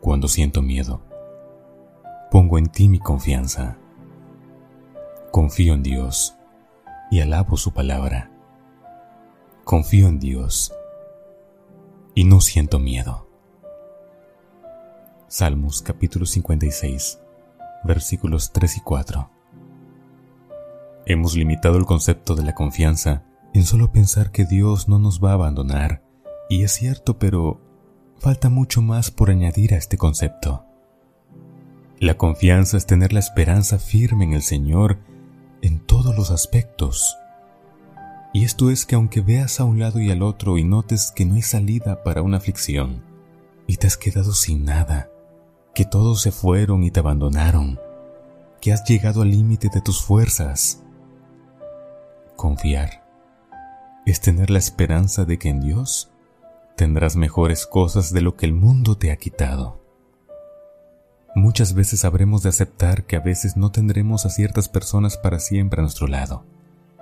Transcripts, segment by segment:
Cuando siento miedo, pongo en ti mi confianza. Confío en Dios y alabo su palabra. Confío en Dios y no siento miedo. Salmos capítulo 56, versículos 3 y 4. Hemos limitado el concepto de la confianza en solo pensar que Dios no nos va a abandonar, y es cierto, pero falta mucho más por añadir a este concepto. La confianza es tener la esperanza firme en el Señor en todos los aspectos. Y esto es que aunque veas a un lado y al otro y notes que no hay salida para una aflicción, y te has quedado sin nada, que todos se fueron y te abandonaron, que has llegado al límite de tus fuerzas, confiar es tener la esperanza de que en Dios tendrás mejores cosas de lo que el mundo te ha quitado. Muchas veces habremos de aceptar que a veces no tendremos a ciertas personas para siempre a nuestro lado,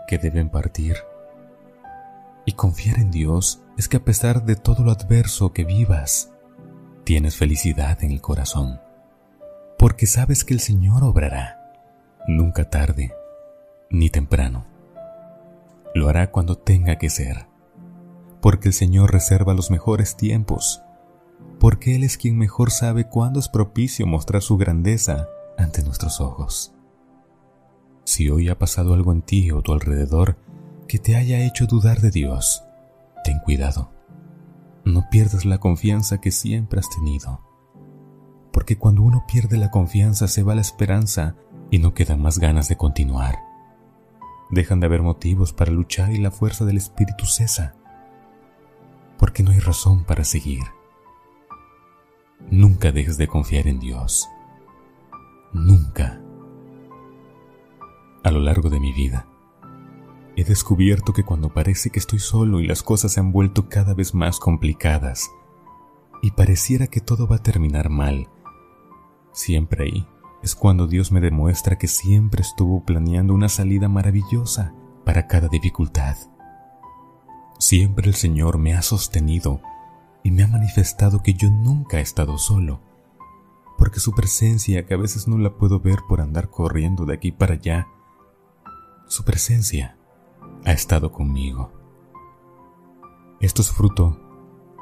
que deben partir. Y confiar en Dios es que a pesar de todo lo adverso que vivas, tienes felicidad en el corazón, porque sabes que el Señor obrará, nunca tarde ni temprano. Lo hará cuando tenga que ser, porque el Señor reserva los mejores tiempos porque Él es quien mejor sabe cuándo es propicio mostrar su grandeza ante nuestros ojos. Si hoy ha pasado algo en ti o tu alrededor que te haya hecho dudar de Dios, ten cuidado. No pierdas la confianza que siempre has tenido. Porque cuando uno pierde la confianza se va la esperanza y no quedan más ganas de continuar. Dejan de haber motivos para luchar y la fuerza del espíritu cesa. Porque no hay razón para seguir. Nunca dejes de confiar en Dios. Nunca. A lo largo de mi vida, he descubierto que cuando parece que estoy solo y las cosas se han vuelto cada vez más complicadas y pareciera que todo va a terminar mal, siempre ahí es cuando Dios me demuestra que siempre estuvo planeando una salida maravillosa para cada dificultad. Siempre el Señor me ha sostenido y me ha manifestado que yo nunca he estado solo, porque su presencia, que a veces no la puedo ver por andar corriendo de aquí para allá, su presencia ha estado conmigo. Esto es fruto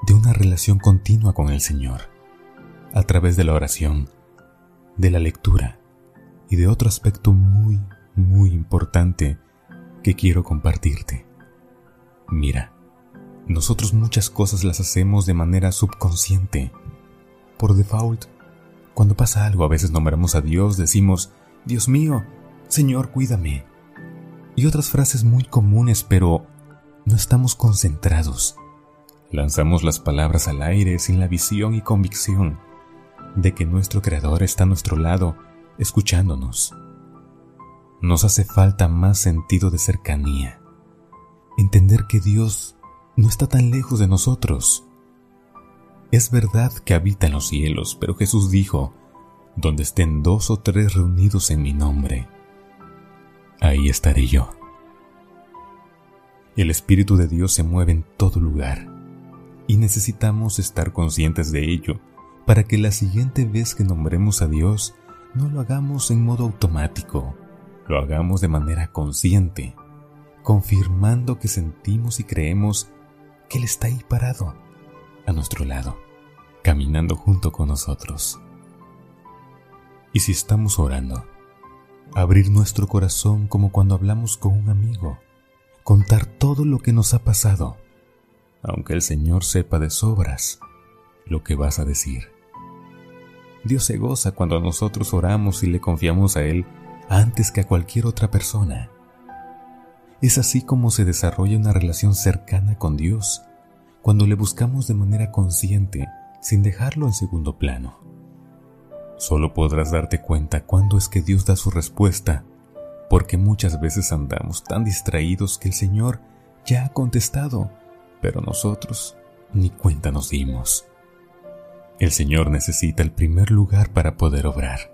de una relación continua con el Señor, a través de la oración, de la lectura y de otro aspecto muy, muy importante que quiero compartirte. Mira, nosotros muchas cosas las hacemos de manera subconsciente. Por default, cuando pasa algo a veces nombramos a Dios, decimos, Dios mío, Señor, cuídame. Y otras frases muy comunes, pero no estamos concentrados. Lanzamos las palabras al aire sin la visión y convicción de que nuestro Creador está a nuestro lado, escuchándonos. Nos hace falta más sentido de cercanía. Entender que Dios no está tan lejos de nosotros. Es verdad que habita en los cielos, pero Jesús dijo, donde estén dos o tres reunidos en mi nombre, ahí estaré yo. El Espíritu de Dios se mueve en todo lugar y necesitamos estar conscientes de ello para que la siguiente vez que nombremos a Dios no lo hagamos en modo automático, lo hagamos de manera consciente, confirmando que sentimos y creemos que Él está ahí parado, a nuestro lado, caminando junto con nosotros. Y si estamos orando, abrir nuestro corazón como cuando hablamos con un amigo, contar todo lo que nos ha pasado, aunque el Señor sepa de sobras lo que vas a decir. Dios se goza cuando nosotros oramos y le confiamos a Él antes que a cualquier otra persona. Es así como se desarrolla una relación cercana con Dios, cuando le buscamos de manera consciente, sin dejarlo en segundo plano. Solo podrás darte cuenta cuándo es que Dios da su respuesta, porque muchas veces andamos tan distraídos que el Señor ya ha contestado, pero nosotros ni cuenta nos dimos. El Señor necesita el primer lugar para poder obrar.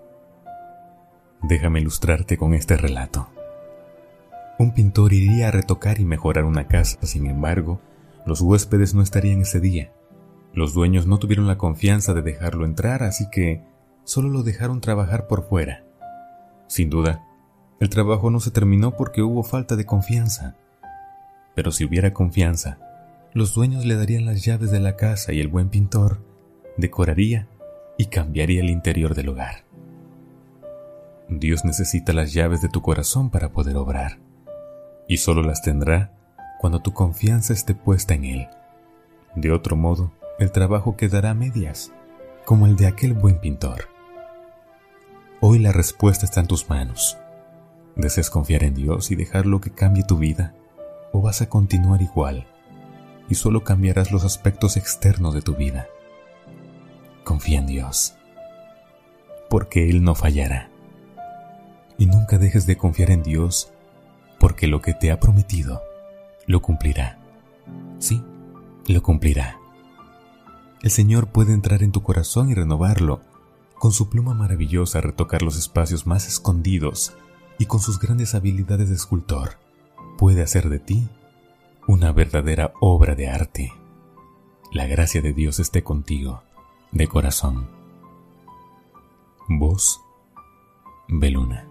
Déjame ilustrarte con este relato. Un pintor iría a retocar y mejorar una casa, sin embargo, los huéspedes no estarían ese día, Los dueños no tuvieron la confianza de dejarlo entrar, así que solo lo dejaron trabajar por fuera. Sin duda, el trabajo no se terminó porque hubo falta de confianza. Pero si hubiera confianza, los dueños le darían las llaves de la casa y el buen pintor decoraría y cambiaría el interior del hogar. Dios necesita las llaves de tu corazón para poder obrar, y solo las tendrá cuando tu confianza esté puesta en Él. De otro modo, el trabajo quedará a medias, como el de aquel buen pintor. Hoy la respuesta está en tus manos. ¿Deseas confiar en Dios y dejarlo que cambie tu vida? ¿O vas a continuar igual y solo cambiarás los aspectos externos de tu vida? Confía en Dios, porque Él no fallará. Y nunca dejes de confiar en Dios, porque lo que te ha prometido, lo cumplirá. Sí, lo cumplirá. El Señor puede entrar en tu corazón y renovarlo, con su pluma maravillosa retocar los espacios más escondidos y con sus grandes habilidades de escultor, puede hacer de ti una verdadera obra de arte. La gracia de Dios esté contigo, de corazón. Voz Beluna.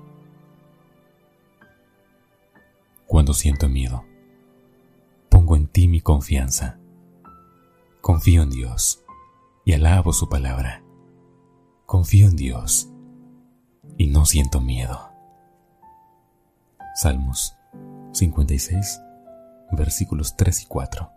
Cuando siento miedo, pongo en ti mi confianza. Confío en Dios y alabo su palabra. Confío en Dios y no siento miedo. Salmos 56, versículos 3 y 4.